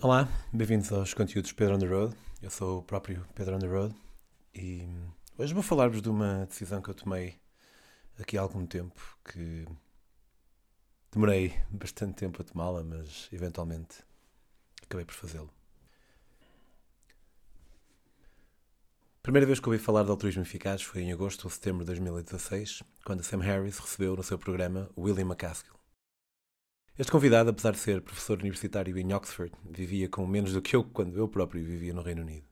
Olá, bem-vindos aos conteúdos Pedro on the Road. Eu sou o próprio Pedro on the Road e hoje vou falar-vos de uma decisão que eu tomei aqui há algum tempo, que demorei bastante tempo a tomá-la, mas eventualmente acabei por fazê-lo. Primeira vez que ouvi falar de altruísmo eficaz foi em agosto ou setembro de 2016, quando Sam Harris recebeu no seu programa William McCaskill. Este convidado, apesar de ser professor universitário em Oxford, vivia com menos do que eu quando eu próprio vivia no Reino Unido.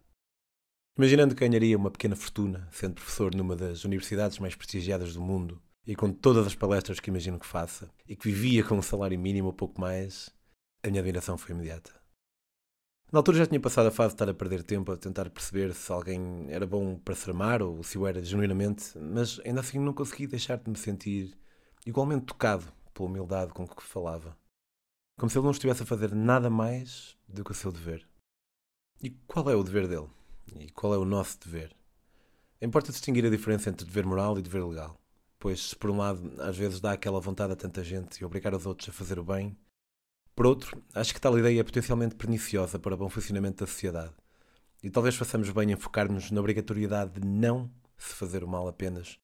Imaginando que ganharia uma pequena fortuna sendo professor numa das universidades mais prestigiadas do mundo e com todas as palestras que imagino que faça e que vivia com um salário mínimo ou pouco mais, a minha admiração foi imediata. Na altura já tinha passado a fase de estar a perder tempo a tentar perceber se alguém era bom para se amar ou se o era genuinamente, mas ainda assim não consegui deixar de me sentir igualmente tocado pela humildade com que falava. Como se ele não estivesse a fazer nada mais do que o seu dever. E qual é o dever dele? E qual é o nosso dever? Importa distinguir a diferença entre dever moral e dever legal. Pois, por um lado às vezes dá aquela vontade a tanta gente e obrigar os outros a fazer o bem, por outro, acho que tal ideia é potencialmente perniciosa para o bom funcionamento da sociedade. E talvez façamos bem em focar-nos na obrigatoriedade de não se fazer o mal apenas,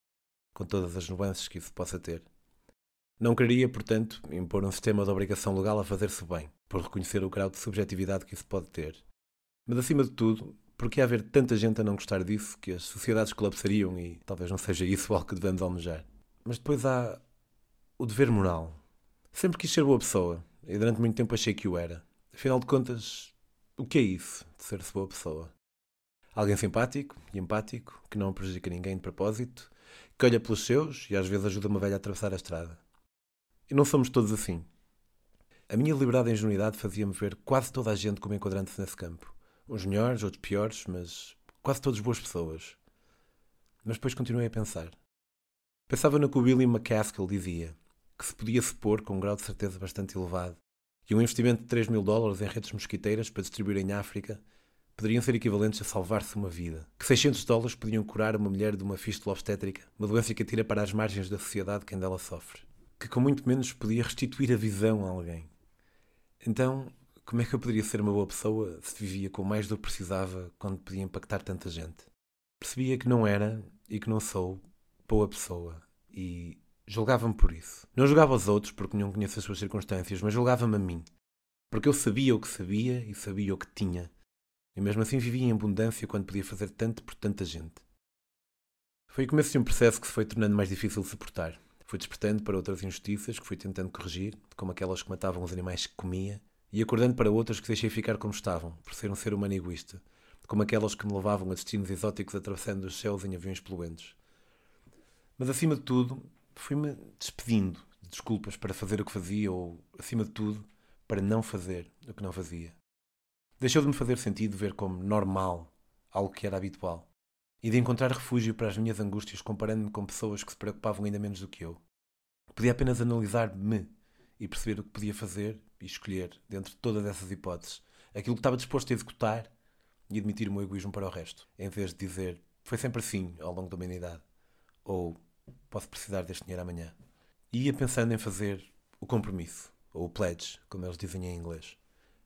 com todas as nuances que isso possa ter. Não queria, portanto, impor um sistema de obrigação legal a fazer-se bem, por reconhecer o grau de subjetividade que isso pode ter. Mas, acima de tudo, porque haver tanta gente a não gostar disso que as sociedades colapsariam e talvez não seja isso algo que devemos almejar. Mas depois há o dever moral. Sempre quis ser boa pessoa e durante muito tempo achei que o era. Afinal de contas, o que é isso de ser-se boa pessoa? Alguém simpático e empático, que não prejudica ninguém de propósito, que olha pelos seus e às vezes ajuda uma velha a atravessar a estrada. E não somos todos assim. A minha liberdade e ingenuidade fazia-me ver quase toda a gente como enquadrante-se nesse campo. Uns melhores, outros piores, mas quase todos boas pessoas. Mas depois continuei a pensar. Pensava no que o William McCaskill dizia, que se podia supor, com um grau de certeza bastante elevado, que um investimento de 3 mil dólares em redes mosquiteiras para distribuir em África poderiam ser equivalentes a salvar-se uma vida. Que 600 dólares podiam curar uma mulher de uma fístula obstétrica, uma doença que atira para as margens da sociedade quem dela sofre que com muito menos podia restituir a visão a alguém. Então, como é que eu poderia ser uma boa pessoa se vivia com mais do que precisava quando podia impactar tanta gente? Percebia que não era e que não sou boa pessoa e julgava-me por isso. Não julgava os outros porque não conheço as suas circunstâncias, mas julgava-me a mim. Porque eu sabia o que sabia e sabia o que tinha. E mesmo assim vivia em abundância quando podia fazer tanto por tanta gente. Foi o começo de um processo que se foi tornando mais difícil de suportar. Fui despertando para outras injustiças que fui tentando corrigir, como aquelas que matavam os animais que comia, e acordando para outras que deixei ficar como estavam, por ser um ser humano egoísta, como aquelas que me levavam a destinos exóticos atravessando os céus em aviões poluentes. Mas acima de tudo, fui-me despedindo de desculpas para fazer o que fazia ou, acima de tudo, para não fazer o que não fazia. Deixou de me fazer sentido ver como normal algo que era habitual e de encontrar refúgio para as minhas angústias comparando-me com pessoas que se preocupavam ainda menos do que eu. Podia apenas analisar-me e perceber o que podia fazer e escolher, dentro de todas essas hipóteses, aquilo que estava disposto a executar e admitir o meu egoísmo para o resto, em vez de dizer foi sempre assim ao longo da humanidade ou posso precisar deste dinheiro amanhã. E ia pensando em fazer o compromisso, ou o pledge, como eles dizem em inglês.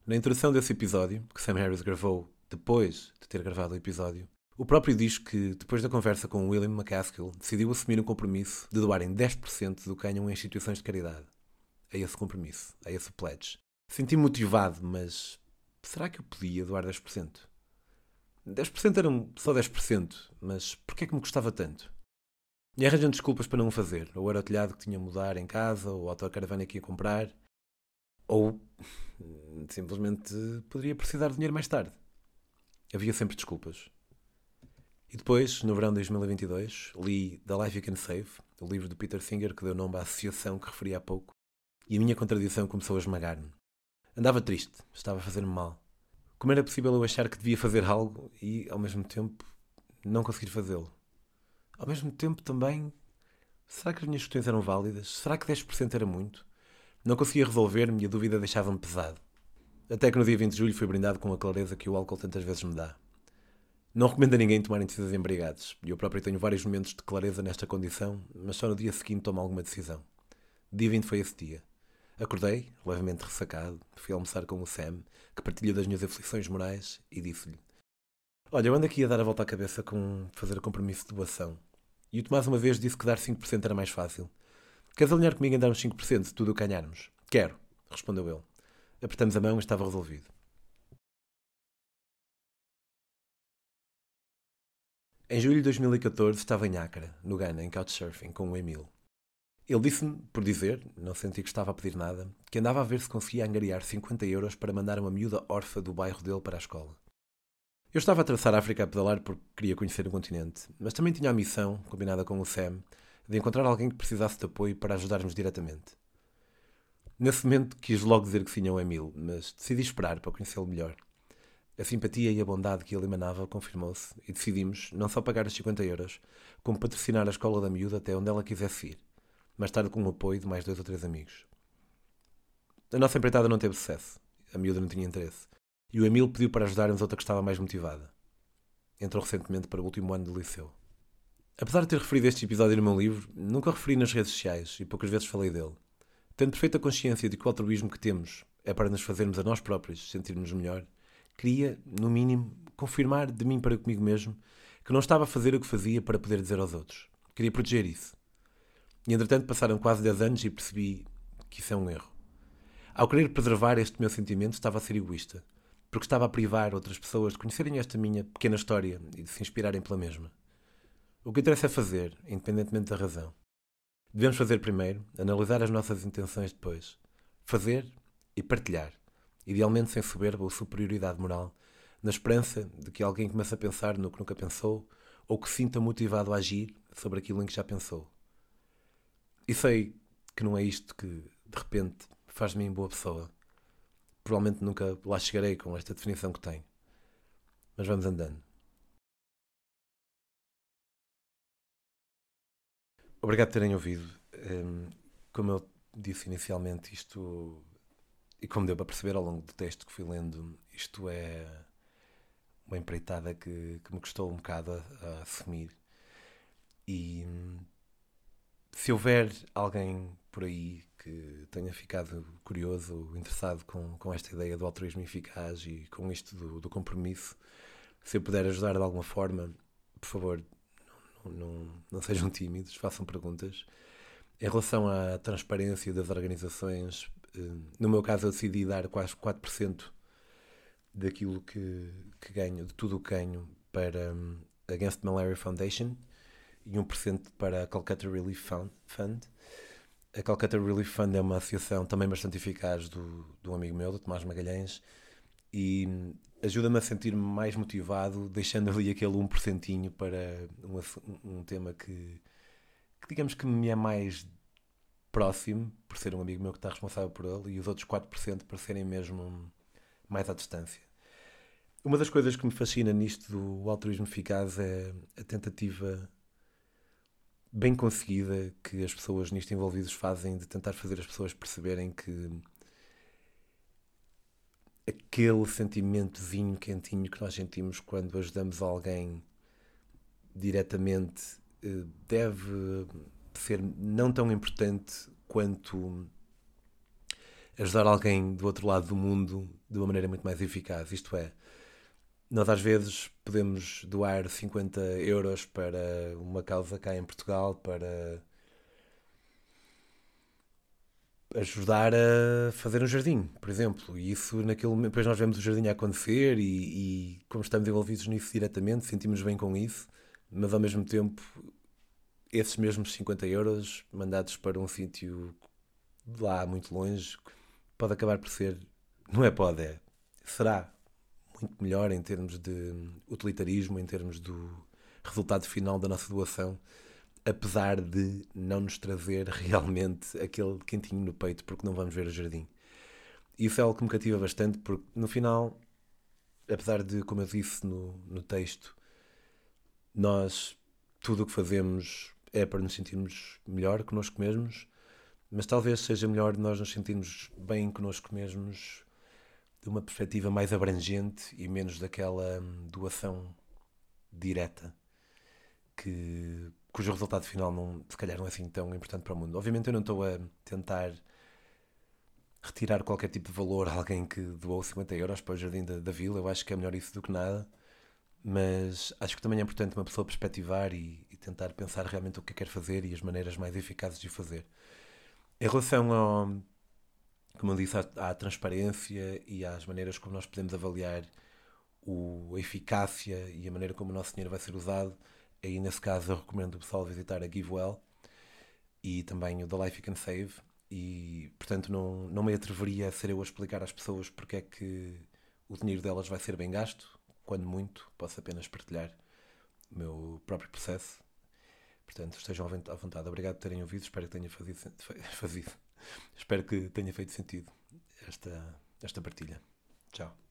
Na introdução desse episódio, que Sam Harris gravou depois de ter gravado o episódio, o próprio diz que, depois da conversa com William McCaskill, decidiu assumir um compromisso de doarem 10% do que ganham em instituições de caridade. É esse o compromisso, é esse o pledge. Senti-me motivado, mas será que eu podia doar 10%? 10% eram só 10%, mas porquê é que me custava tanto? E arranjando desculpas para não o fazer. Ou era o telhado que tinha a mudar em casa, ou a autocaravana que ia comprar, ou simplesmente poderia precisar de dinheiro mais tarde. Havia sempre desculpas. E depois, no verão de 2022, li The Life You Can Save, o livro de Peter Singer que deu nome à associação que referi há pouco, e a minha contradição começou a esmagar-me. Andava triste, estava a fazer-me mal. Como era possível eu achar que devia fazer algo e, ao mesmo tempo, não conseguir fazê-lo? Ao mesmo tempo, também, será que as minhas questões eram válidas? Será que 10% era muito? Não conseguia resolver-me e a dúvida deixava-me pesado. Até que no dia 20 de julho fui brindado com a clareza que o álcool tantas vezes me dá. Não recomendo a ninguém tomarem decisões embriagados. Eu próprio tenho vários momentos de clareza nesta condição, mas só no dia seguinte tomo alguma decisão. Dia 20 foi esse dia. Acordei, levemente ressacado, fui almoçar com o Sam, que partilha das minhas aflições morais, e disse-lhe: Olha, eu ando aqui a dar a volta à cabeça com fazer o compromisso de doação. E o Tomás uma vez disse que dar 5% era mais fácil. Queres alinhar comigo em darmos 5% de tudo o que ganharmos? Quero, respondeu ele. Apertamos a mão e estava resolvido. Em julho de 2014 estava em Accra, no Ghana, em Couchsurfing, com o Emil. Ele disse-me, por dizer, não senti que estava a pedir nada, que andava a ver se conseguia angariar 50 euros para mandar uma miúda órfã do bairro dele para a escola. Eu estava a atravessar a África a pedalar porque queria conhecer o continente, mas também tinha a missão, combinada com o Sam, de encontrar alguém que precisasse de apoio para ajudarmos diretamente. Nesse momento quis logo dizer que sim ao Emil, mas decidi esperar para conhecê-lo melhor. A simpatia e a bondade que ele emanava confirmou-se e decidimos não só pagar os 50 euros, como patrocinar a escola da miúda até onde ela quisesse ir mais tarde com o apoio de mais dois ou três amigos. A nossa empreitada não teve sucesso. A miúda não tinha interesse. E o Emil pediu para ajudar-nos outra que estava mais motivada. Entrou recentemente para o último ano do liceu. Apesar de ter referido este episódio no meu livro, nunca o referi nas redes sociais e poucas vezes falei dele. Tendo perfeita consciência de que o altruísmo que temos é para nos fazermos a nós próprios sentirmos melhor, queria, no mínimo, confirmar de mim para comigo mesmo que não estava a fazer o que fazia para poder dizer aos outros. Queria proteger isso. E entretanto passaram quase 10 anos e percebi que isso é um erro. Ao querer preservar este meu sentimento, estava a ser egoísta, porque estava a privar outras pessoas de conhecerem esta minha pequena história e de se inspirarem pela mesma. O que interessa é fazer, independentemente da razão. Devemos fazer primeiro, analisar as nossas intenções depois. Fazer e partilhar, idealmente sem soberba ou superioridade moral, na esperança de que alguém comece a pensar no que nunca pensou ou que sinta motivado a agir sobre aquilo em que já pensou. E sei que não é isto que, de repente, faz de mim boa pessoa. Provavelmente nunca lá chegarei com esta definição que tenho. Mas vamos andando. Obrigado por terem ouvido. Hum, como eu disse inicialmente, isto, e como deu para perceber ao longo do texto que fui lendo, isto é uma empreitada que, que me custou um bocado a, a assumir. E se houver alguém por aí que tenha ficado curioso, interessado com, com esta ideia do altruísmo eficaz e com isto do, do compromisso, se eu puder ajudar de alguma forma, por favor, não, não, não sejam tímidos, façam perguntas. Em relação à transparência das organizações, no meu caso eu decidi dar quase 4% daquilo que, que ganho, de tudo o que ganho para hum, Against Malaria Foundation, e 1% para a Calcutta Relief Fund. A Calcutta Relief Fund é uma associação também bastante eficaz do, do amigo meu, do Tomás Magalhães, e ajuda-me a sentir-me mais motivado, deixando ali aquele 1% para um, um tema que, que, digamos que me é mais próximo, por ser um amigo meu que está responsável por ele, e os outros 4% para serem mesmo mais à distância. Uma das coisas que me fascina nisto do altruísmo eficaz é a tentativa bem conseguida que as pessoas nisto envolvidas fazem de tentar fazer as pessoas perceberem que aquele sentimentozinho quentinho que nós sentimos quando ajudamos alguém diretamente eh, deve ser não tão importante quanto ajudar alguém do outro lado do mundo de uma maneira muito mais eficaz. Isto é, nós às vezes podemos doar 50 euros para uma causa cá em Portugal para ajudar a fazer um jardim, por exemplo. E isso naquele momento, depois nós vemos o jardim a acontecer e, e como estamos envolvidos nisso diretamente, sentimos bem com isso, mas ao mesmo tempo esses mesmos 50 euros mandados para um sítio lá muito longe pode acabar por ser, não é pode, é, será muito melhor em termos de utilitarismo, em termos do resultado final da nossa doação, apesar de não nos trazer realmente aquele quentinho no peito, porque não vamos ver o jardim. Isso é algo que me cativa bastante, porque no final, apesar de, como eu disse no, no texto, nós, tudo o que fazemos é para nos sentirmos melhor connosco mesmos, mas talvez seja melhor nós nos sentirmos bem connosco mesmos de uma perspectiva mais abrangente e menos daquela doação direta que, cujo resultado final não, se calhar não é assim tão importante para o mundo. Obviamente eu não estou a tentar retirar qualquer tipo de valor a alguém que doou 50 euros para o Jardim da, da Vila. Eu acho que é melhor isso do que nada. Mas acho que também é importante uma pessoa perspectivar e tentar pensar realmente o que quer fazer e as maneiras mais eficazes de fazer. Em relação ao, como eu disse, à, à, transparência e às maneiras como nós podemos avaliar o, a eficácia e a maneira como o nosso dinheiro vai ser usado, aí nesse caso eu recomendo o pessoal visitar a GiveWell e também o The Life You Can Save e portanto não, não me atreveria a ser eu a explicar às pessoas porque é que o dinheiro delas vai ser bem gasto, quando muito posso apenas partilhar o meu próprio processo. Portanto, estejam à vontade. Obrigado por terem ouvido, espero que tenha fazido, fazido. Espero que tenha feito sentido esta, esta partilha. Tchau.